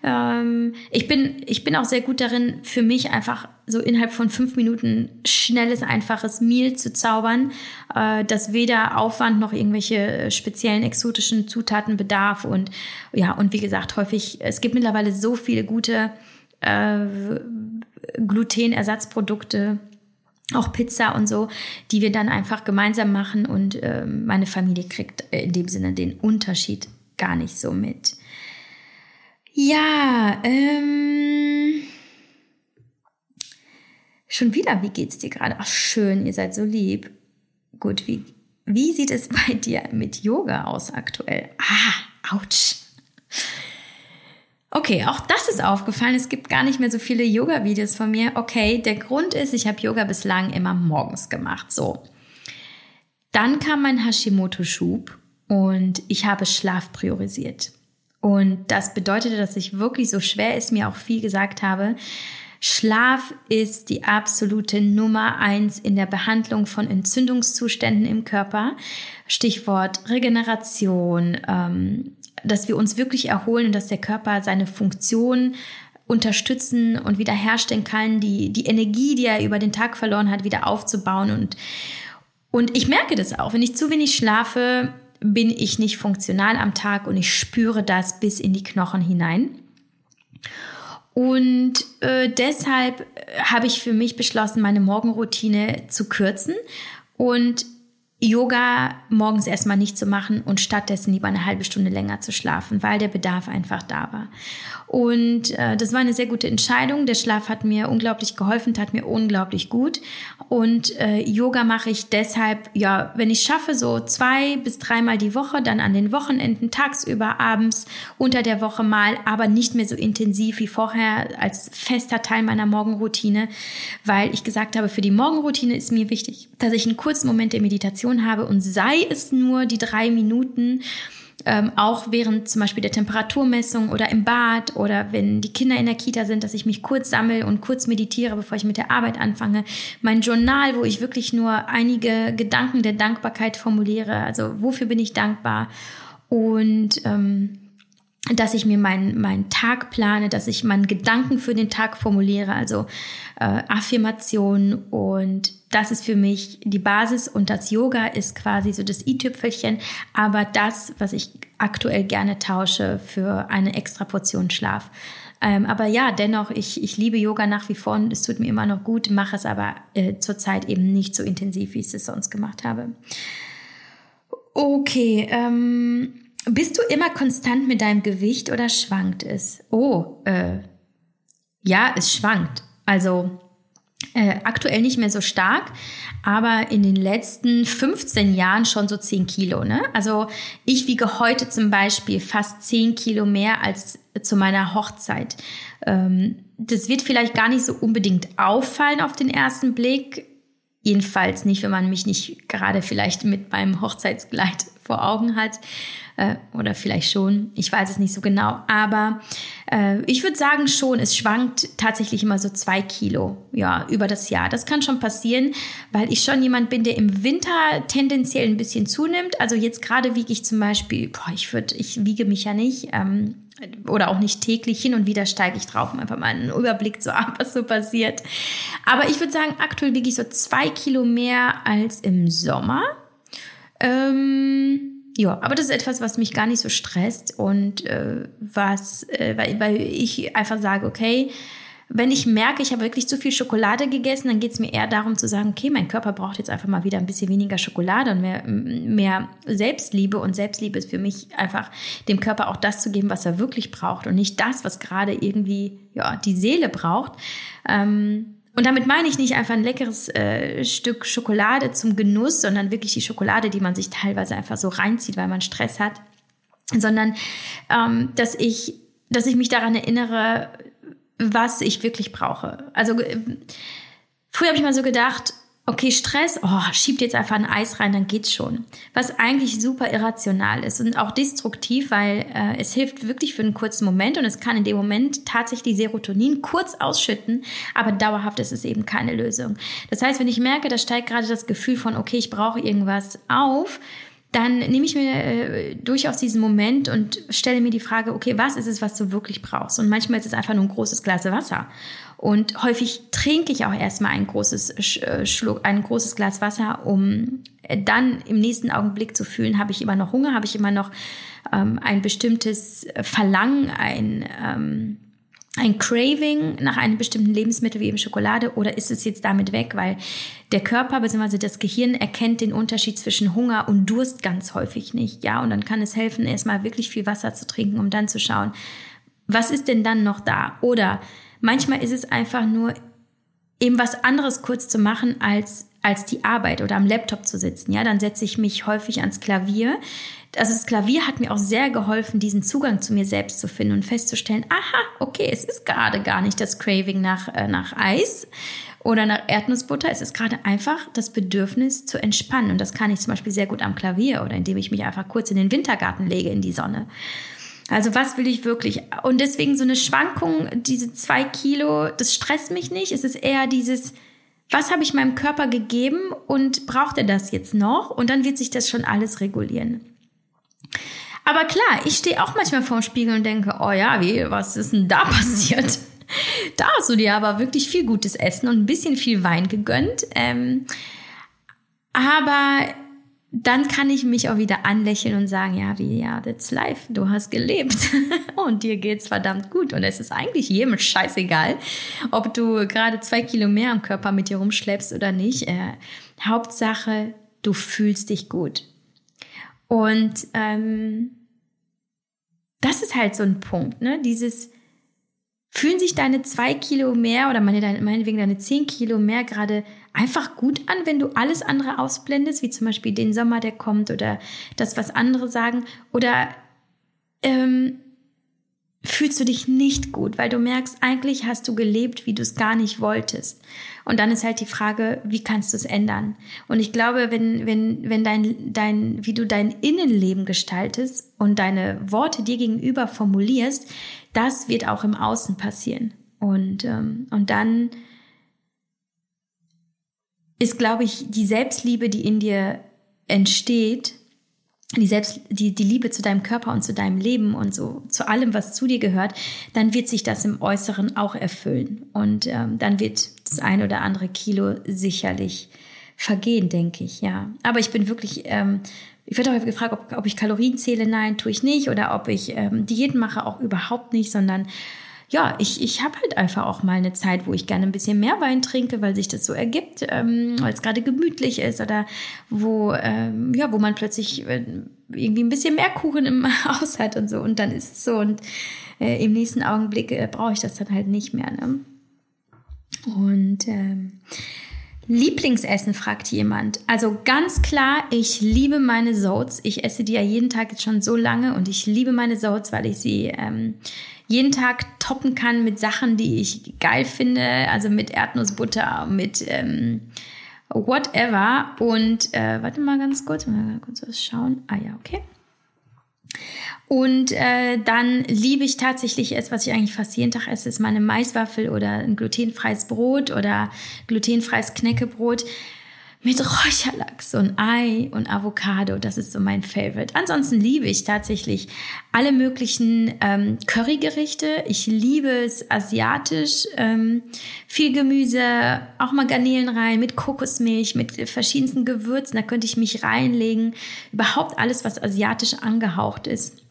Ähm, ich, bin, ich bin auch sehr gut darin, für mich einfach so innerhalb von fünf Minuten schnelles, einfaches Meal zu zaubern, äh, das weder Aufwand noch irgendwelche speziellen exotischen Zutaten bedarf. Und ja, und wie gesagt, häufig, es gibt mittlerweile so viele gute äh, Glutenersatzprodukte, auch Pizza und so, die wir dann einfach gemeinsam machen und äh, meine Familie kriegt in dem Sinne den Unterschied gar nicht so mit. Ja, ähm. Schon wieder, wie geht's dir gerade? Ach, schön, ihr seid so lieb. Gut, wie, wie sieht es bei dir mit Yoga aus aktuell? Ah, ouch. Okay, auch das ist aufgefallen. Es gibt gar nicht mehr so viele Yoga-Videos von mir. Okay, der Grund ist, ich habe Yoga bislang immer morgens gemacht. So. Dann kam mein Hashimoto-Schub und ich habe Schlaf priorisiert. Und das bedeutete, dass ich wirklich so schwer es mir auch viel gesagt habe, Schlaf ist die absolute Nummer eins in der Behandlung von Entzündungszuständen im Körper. Stichwort Regeneration, ähm, dass wir uns wirklich erholen und dass der Körper seine Funktion unterstützen und wiederherstellen kann, die, die Energie, die er über den Tag verloren hat, wieder aufzubauen. Und, und ich merke das auch, wenn ich zu wenig schlafe, bin ich nicht funktional am Tag und ich spüre das bis in die Knochen hinein. Und äh, deshalb habe ich für mich beschlossen, meine Morgenroutine zu kürzen und Yoga morgens erstmal nicht zu machen und stattdessen lieber eine halbe Stunde länger zu schlafen, weil der Bedarf einfach da war. Und äh, das war eine sehr gute Entscheidung. Der Schlaf hat mir unglaublich geholfen, tat mir unglaublich gut. Und äh, Yoga mache ich deshalb, ja, wenn ich schaffe, so zwei bis dreimal die Woche, dann an den Wochenenden, tagsüber, abends, unter der Woche mal, aber nicht mehr so intensiv wie vorher als fester Teil meiner Morgenroutine, weil ich gesagt habe, für die Morgenroutine ist mir wichtig, dass ich einen kurzen Moment der Meditation habe und sei es nur die drei Minuten, ähm, auch während zum Beispiel der Temperaturmessung oder im Bad oder wenn die Kinder in der Kita sind, dass ich mich kurz sammle und kurz meditiere, bevor ich mit der Arbeit anfange. Mein Journal, wo ich wirklich nur einige Gedanken der Dankbarkeit formuliere. Also wofür bin ich dankbar? Und ähm, dass ich mir meinen mein Tag plane, dass ich meinen Gedanken für den Tag formuliere, also äh, Affirmation und das ist für mich die Basis und das Yoga ist quasi so das i-Tüpfelchen, aber das, was ich aktuell gerne tausche für eine extra Portion Schlaf. Ähm, aber ja, dennoch, ich, ich liebe Yoga nach wie vor und es tut mir immer noch gut, mache es aber äh, zurzeit eben nicht so intensiv, wie ich es sonst gemacht habe. Okay, ähm, bist du immer konstant mit deinem Gewicht oder schwankt es? Oh, äh, ja, es schwankt. Also äh, aktuell nicht mehr so stark, aber in den letzten 15 Jahren schon so 10 Kilo. Ne? Also ich wiege heute zum Beispiel fast 10 Kilo mehr als zu meiner Hochzeit. Ähm, das wird vielleicht gar nicht so unbedingt auffallen auf den ersten Blick. Jedenfalls nicht, wenn man mich nicht gerade vielleicht mit meinem Hochzeitskleid vor Augen hat äh, oder vielleicht schon, ich weiß es nicht so genau, aber äh, ich würde sagen schon, es schwankt tatsächlich immer so zwei Kilo, ja, über das Jahr. Das kann schon passieren, weil ich schon jemand bin, der im Winter tendenziell ein bisschen zunimmt. Also jetzt gerade wiege ich zum Beispiel, boah, ich würde, ich wiege mich ja nicht, ähm, oder auch nicht täglich hin und wieder steige ich drauf, um einfach mal einen Überblick zu haben, was so passiert. Aber ich würde sagen, aktuell wiege ich so zwei Kilo mehr als im Sommer. Ähm, ja, aber das ist etwas, was mich gar nicht so stresst und äh, was, äh, weil, weil ich einfach sage, okay, wenn ich merke, ich habe wirklich zu viel Schokolade gegessen, dann geht es mir eher darum zu sagen, okay, mein Körper braucht jetzt einfach mal wieder ein bisschen weniger Schokolade und mehr, mehr Selbstliebe. Und Selbstliebe ist für mich einfach, dem Körper auch das zu geben, was er wirklich braucht und nicht das, was gerade irgendwie ja, die Seele braucht. Ähm, und damit meine ich nicht einfach ein leckeres äh, Stück Schokolade zum Genuss, sondern wirklich die Schokolade, die man sich teilweise einfach so reinzieht, weil man Stress hat, sondern ähm, dass ich, dass ich mich daran erinnere, was ich wirklich brauche. Also äh, früher habe ich mal so gedacht, okay, Stress, oh, schiebt jetzt einfach ein Eis rein, dann geht's schon. Was eigentlich super irrational ist und auch destruktiv, weil äh, es hilft wirklich für einen kurzen Moment und es kann in dem Moment tatsächlich Serotonin kurz ausschütten, aber dauerhaft ist es eben keine Lösung. Das heißt, wenn ich merke, da steigt gerade das Gefühl von, okay, ich brauche irgendwas auf, dann nehme ich mir äh, durchaus diesen Moment und stelle mir die Frage, okay, was ist es, was du wirklich brauchst? Und manchmal ist es einfach nur ein großes Glas Wasser. Und häufig trinke ich auch erstmal ein großes äh, Schluck, ein großes Glas Wasser, um dann im nächsten Augenblick zu fühlen, habe ich immer noch Hunger, habe ich immer noch ähm, ein bestimmtes Verlangen, ein, ähm, ein Craving nach einem bestimmten Lebensmittel wie eben Schokolade oder ist es jetzt damit weg, weil der Körper bzw. das Gehirn erkennt den Unterschied zwischen Hunger und Durst ganz häufig nicht, ja, und dann kann es helfen, erstmal wirklich viel Wasser zu trinken, um dann zu schauen, was ist denn dann noch da? Oder Manchmal ist es einfach nur eben was anderes kurz zu machen als als die Arbeit oder am Laptop zu sitzen. Ja, dann setze ich mich häufig ans Klavier. Also das Klavier hat mir auch sehr geholfen, diesen Zugang zu mir selbst zu finden und festzustellen, aha, okay, es ist gerade gar nicht das Craving nach, äh, nach Eis oder nach Erdnussbutter. Es ist gerade einfach das Bedürfnis zu entspannen. Und das kann ich zum Beispiel sehr gut am Klavier oder indem ich mich einfach kurz in den Wintergarten lege, in die Sonne. Also was will ich wirklich? Und deswegen so eine Schwankung, diese zwei Kilo, das stresst mich nicht. Es ist eher dieses, was habe ich meinem Körper gegeben und braucht er das jetzt noch? Und dann wird sich das schon alles regulieren. Aber klar, ich stehe auch manchmal vorm Spiegel und denke, oh ja, wie, was ist denn da passiert? da hast du dir aber wirklich viel gutes Essen und ein bisschen viel Wein gegönnt. Ähm, aber dann kann ich mich auch wieder anlächeln und sagen, ja, wie, ja, that's life. Du hast gelebt und dir geht's verdammt gut. Und es ist eigentlich jedem scheißegal, ob du gerade zwei Kilo mehr am Körper mit dir rumschleppst oder nicht. Äh, Hauptsache, du fühlst dich gut. Und ähm, das ist halt so ein Punkt, ne? Dieses, fühlen sich deine zwei Kilo mehr oder meine, meinetwegen deine zehn Kilo mehr gerade einfach gut an, wenn du alles andere ausblendest, wie zum Beispiel den Sommer, der kommt oder das, was andere sagen? Oder ähm, fühlst du dich nicht gut, weil du merkst, eigentlich hast du gelebt, wie du es gar nicht wolltest. Und dann ist halt die Frage, wie kannst du es ändern? Und ich glaube, wenn, wenn, wenn dein, dein, wie du dein Innenleben gestaltest und deine Worte dir gegenüber formulierst, das wird auch im Außen passieren. Und, ähm, und dann ist, glaube ich, die Selbstliebe, die in dir entsteht, die Selbst, die, die Liebe zu deinem Körper und zu deinem Leben und so zu allem, was zu dir gehört, dann wird sich das im Äußeren auch erfüllen. Und ähm, dann wird das ein oder andere Kilo sicherlich vergehen, denke ich, ja. Aber ich bin wirklich, ähm, ich werde auch gefragt, ob, ob ich Kalorien zähle. Nein, tue ich nicht. Oder ob ich ähm, Diäten mache, auch überhaupt nicht, sondern ja, ich, ich habe halt einfach auch mal eine Zeit, wo ich gerne ein bisschen mehr Wein trinke, weil sich das so ergibt, ähm, weil es gerade gemütlich ist oder wo, ähm, ja, wo man plötzlich äh, irgendwie ein bisschen mehr Kuchen im Haus hat und so. Und dann ist es so. Und äh, im nächsten Augenblick äh, brauche ich das dann halt nicht mehr. Ne? Und ähm, Lieblingsessen, fragt jemand. Also ganz klar, ich liebe meine Soats. Ich esse die ja jeden Tag jetzt schon so lange und ich liebe meine Soats, weil ich sie ähm, jeden Tag toppen kann mit Sachen, die ich geil finde, also mit Erdnussbutter, mit ähm, whatever. Und äh, warte mal ganz kurz, mal kurz was schauen. Ah ja, okay. Und äh, dann liebe ich tatsächlich es, was ich eigentlich fast jeden Tag esse, ist meine Maiswaffel oder ein glutenfreies Brot oder glutenfreies Knäckebrot mit Räucherlachs und Ei und Avocado. Das ist so mein Favorite. Ansonsten liebe ich tatsächlich alle möglichen ähm, Currygerichte. Ich liebe es asiatisch. Ähm, viel Gemüse, auch mal Garnelen rein, mit Kokosmilch, mit verschiedensten Gewürzen. Da könnte ich mich reinlegen. Überhaupt alles, was asiatisch angehaucht ist.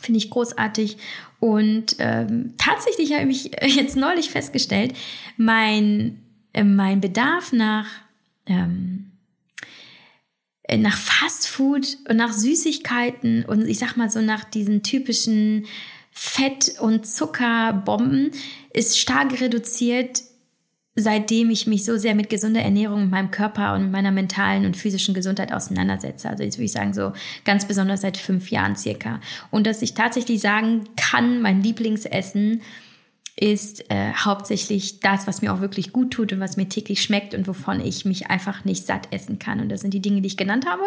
Finde ich großartig. Und ähm, tatsächlich habe ich jetzt neulich festgestellt, mein, äh, mein Bedarf nach ähm, äh, nach Fastfood und nach Süßigkeiten und ich sag mal so nach diesen typischen Fett- und Zuckerbomben ist stark reduziert, seitdem ich mich so sehr mit gesunder Ernährung, mit meinem Körper und meiner mentalen und physischen Gesundheit auseinandersetze. Also jetzt würde ich sagen, so ganz besonders seit fünf Jahren circa. Und dass ich tatsächlich sagen kann, mein Lieblingsessen ist äh, hauptsächlich das, was mir auch wirklich gut tut und was mir täglich schmeckt und wovon ich mich einfach nicht satt essen kann. Und das sind die Dinge, die ich genannt habe.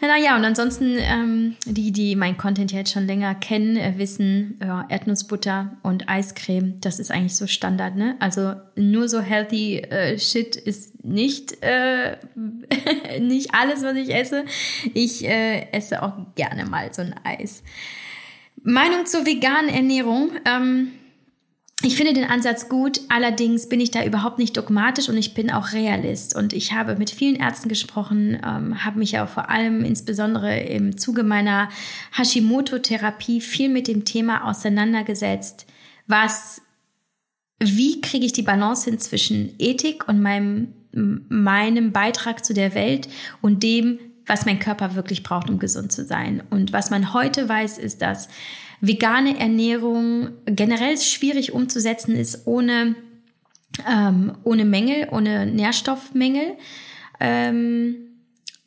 Naja, und ansonsten, ähm, die, die mein Content jetzt schon länger kennen, äh, wissen, ja, Erdnussbutter und Eiscreme, das ist eigentlich so Standard, ne? Also nur so healthy äh, Shit ist nicht, äh, nicht alles, was ich esse. Ich äh, esse auch gerne mal so ein Eis. Meinung zur veganen Ernährung. Ähm, ich finde den Ansatz gut, allerdings bin ich da überhaupt nicht dogmatisch und ich bin auch Realist. Und ich habe mit vielen Ärzten gesprochen, ähm, habe mich ja vor allem insbesondere im Zuge meiner Hashimoto-Therapie viel mit dem Thema auseinandergesetzt, was, wie kriege ich die Balance hin zwischen Ethik und meinem, meinem Beitrag zu der Welt und dem, was mein Körper wirklich braucht, um gesund zu sein. Und was man heute weiß, ist, dass vegane Ernährung generell schwierig umzusetzen ist ohne, ähm, ohne Mängel, ohne Nährstoffmängel ähm,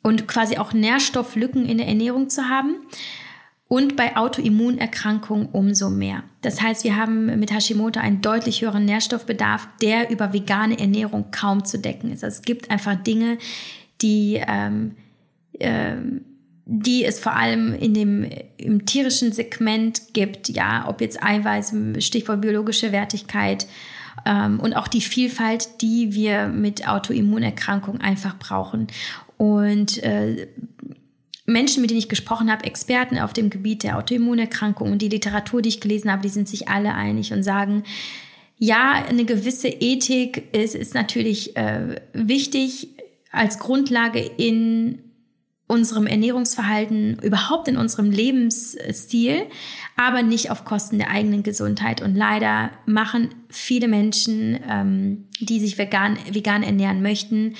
und quasi auch Nährstofflücken in der Ernährung zu haben. Und bei Autoimmunerkrankungen umso mehr. Das heißt, wir haben mit Hashimoto einen deutlich höheren Nährstoffbedarf, der über vegane Ernährung kaum zu decken ist. Also es gibt einfach Dinge, die ähm, ähm, die es vor allem in dem im tierischen Segment gibt, ja, ob jetzt Eiweiß, Stichwort biologische Wertigkeit ähm, und auch die Vielfalt, die wir mit Autoimmunerkrankungen einfach brauchen. Und äh, Menschen, mit denen ich gesprochen habe, Experten auf dem Gebiet der Autoimmunerkrankungen und die Literatur, die ich gelesen habe, die sind sich alle einig und sagen, ja, eine gewisse Ethik ist, ist natürlich äh, wichtig als Grundlage in unserem Ernährungsverhalten, überhaupt in unserem Lebensstil, aber nicht auf Kosten der eigenen Gesundheit. Und leider machen viele Menschen, ähm, die sich vegan, vegan ernähren möchten,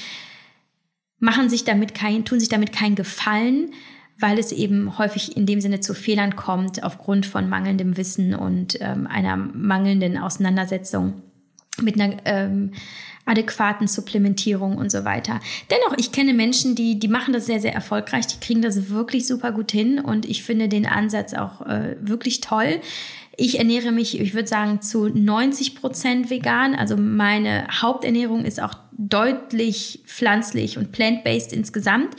machen sich damit kein, tun sich damit keinen Gefallen, weil es eben häufig in dem Sinne zu Fehlern kommt aufgrund von mangelndem Wissen und ähm, einer mangelnden Auseinandersetzung mit einer ähm, adäquaten Supplementierung und so weiter. Dennoch, ich kenne Menschen, die, die machen das sehr, sehr erfolgreich, die kriegen das wirklich super gut hin und ich finde den Ansatz auch äh, wirklich toll. Ich ernähre mich, ich würde sagen, zu 90 Prozent vegan. Also meine Haupternährung ist auch deutlich pflanzlich und plant-based insgesamt.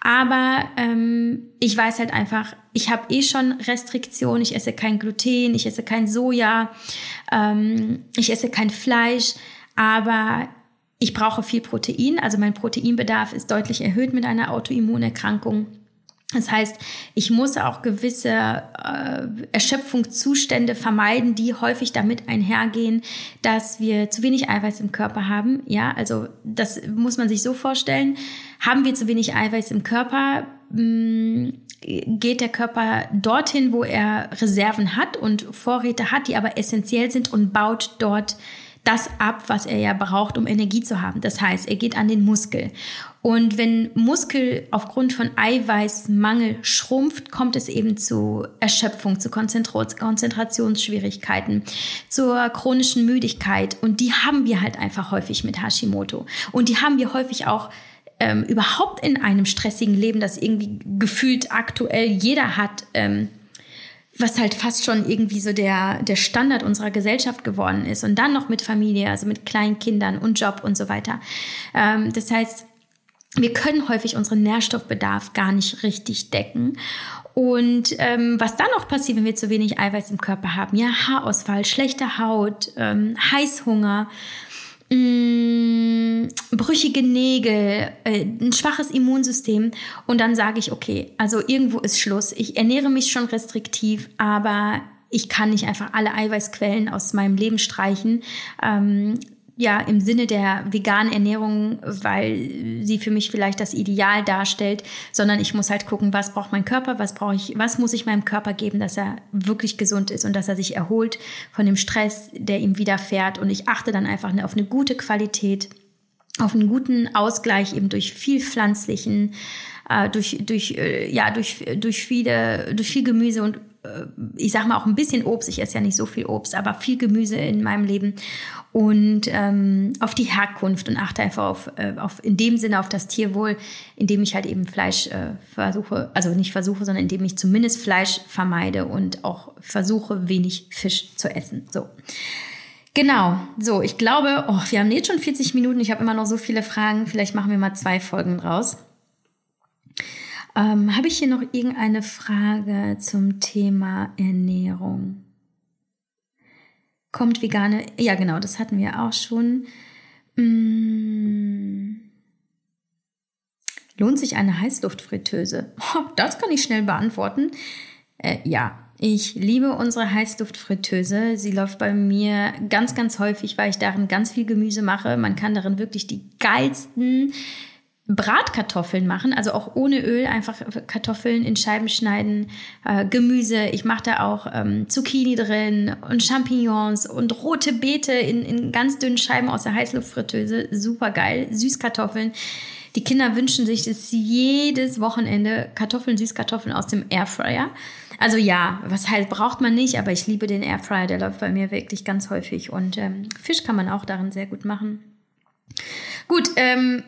Aber ähm, ich weiß halt einfach, ich habe eh schon Restriktionen. Ich esse kein Gluten, ich esse kein Soja, ähm, ich esse kein Fleisch aber ich brauche viel Protein, also mein Proteinbedarf ist deutlich erhöht mit einer Autoimmunerkrankung. Das heißt, ich muss auch gewisse äh, Erschöpfungszustände vermeiden, die häufig damit einhergehen, dass wir zu wenig Eiweiß im Körper haben. Ja, also das muss man sich so vorstellen. Haben wir zu wenig Eiweiß im Körper, mh, mm, geht der Körper dorthin, wo er Reserven hat und Vorräte hat, die aber essentiell sind und baut dort das ab, was er ja braucht, um Energie zu haben. Das heißt, er geht an den Muskel. Und wenn Muskel aufgrund von Eiweißmangel schrumpft, kommt es eben zu Erschöpfung, zu Konzentrationsschwierigkeiten, zur chronischen Müdigkeit. Und die haben wir halt einfach häufig mit Hashimoto. Und die haben wir häufig auch ähm, überhaupt in einem stressigen Leben, das irgendwie gefühlt aktuell jeder hat. Ähm, was halt fast schon irgendwie so der, der Standard unserer Gesellschaft geworden ist. Und dann noch mit Familie, also mit kleinen Kindern und Job und so weiter. Ähm, das heißt, wir können häufig unseren Nährstoffbedarf gar nicht richtig decken. Und ähm, was dann noch passiert, wenn wir zu wenig Eiweiß im Körper haben? Ja, Haarausfall, schlechte Haut, ähm, Heißhunger, mh, mm, brüchige Nägel, äh, ein schwaches Immunsystem und dann sage ich, okay, also irgendwo ist Schluss. Ich ernähre mich schon restriktiv, aber ich kann nicht einfach alle Eiweißquellen aus meinem Leben streichen. Ähm, ja im Sinne der veganen Ernährung, weil sie für mich vielleicht das Ideal darstellt, sondern ich muss halt gucken, was braucht mein Körper, was brauche ich, was muss ich meinem Körper geben, dass er wirklich gesund ist und dass er sich erholt von dem Stress, der ihm widerfährt. Und ich achte dann einfach auf eine gute Qualität, auf einen guten Ausgleich eben durch viel pflanzlichen, äh, durch durch äh, ja durch durch viele durch viel Gemüse und ich sage mal auch ein bisschen Obst. Ich esse ja nicht so viel Obst, aber viel Gemüse in meinem Leben und ähm, auf die Herkunft und achte einfach auf, äh, auf in dem Sinne auf das Tierwohl, indem ich halt eben Fleisch äh, versuche, also nicht versuche, sondern indem ich zumindest Fleisch vermeide und auch versuche, wenig Fisch zu essen. So. Genau, so, ich glaube, oh, wir haben jetzt schon 40 Minuten, ich habe immer noch so viele Fragen, vielleicht machen wir mal zwei Folgen draus. Ähm, habe ich hier noch irgendeine Frage zum Thema Ernährung? Kommt vegane, ja genau, das hatten wir auch schon. Hm. Lohnt sich eine Heißluftfritteuse? Das kann ich schnell beantworten. Äh, ja, ich liebe unsere Heißluftfritteuse. Sie läuft bei mir ganz, ganz häufig, weil ich darin ganz viel Gemüse mache. Man kann darin wirklich die geilsten Bratkartoffeln machen, also auch ohne Öl, einfach Kartoffeln in Scheiben schneiden, äh, Gemüse. Ich mache da auch ähm, Zucchini drin und Champignons und rote Beete in, in ganz dünnen Scheiben aus der Heißluftfritteuse. Super geil. Süßkartoffeln. Die Kinder wünschen sich das jedes Wochenende Kartoffeln, Süßkartoffeln aus dem Airfryer. Also ja, was halt braucht man nicht, aber ich liebe den Airfryer, der läuft bei mir wirklich ganz häufig und ähm, Fisch kann man auch darin sehr gut machen. Gut, ähm,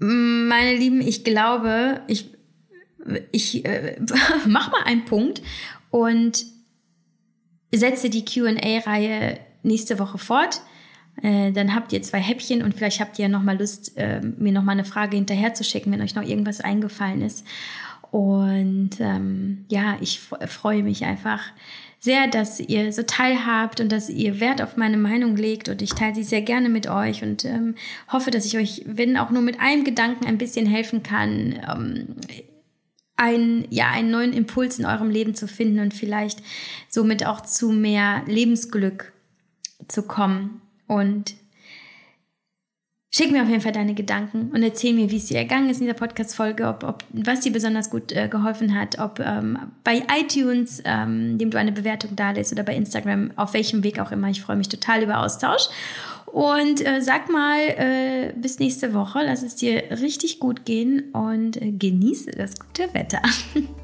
meine Lieben, ich glaube, ich, ich äh, mach mal einen Punkt und setze die Q&A-Reihe nächste Woche fort. Äh, dann habt ihr zwei Häppchen und vielleicht habt ihr noch mal Lust, äh, mir noch mal eine Frage hinterher zu schicken, wenn euch noch irgendwas eingefallen ist. Und ähm, ja, ich freue mich einfach sehr, dass ihr so teilhabt und dass ihr Wert auf meine Meinung legt und ich teile sie sehr gerne mit euch und ähm, hoffe, dass ich euch, wenn auch nur mit einem Gedanken ein bisschen helfen kann, ähm, einen, ja, einen neuen Impuls in eurem Leben zu finden und vielleicht somit auch zu mehr Lebensglück zu kommen. Und Schick mir auf jeden Fall deine Gedanken und erzähl mir, wie es dir ergangen ist in dieser Podcast-Folge, ob, ob, was dir besonders gut äh, geholfen hat, ob ähm, bei iTunes, ähm, dem du eine Bewertung da lässt oder bei Instagram, auf welchem Weg auch immer. Ich freue mich total über Austausch. Und äh, sag mal, äh, bis nächste Woche. Lass es dir richtig gut gehen und äh, genieße das gute Wetter.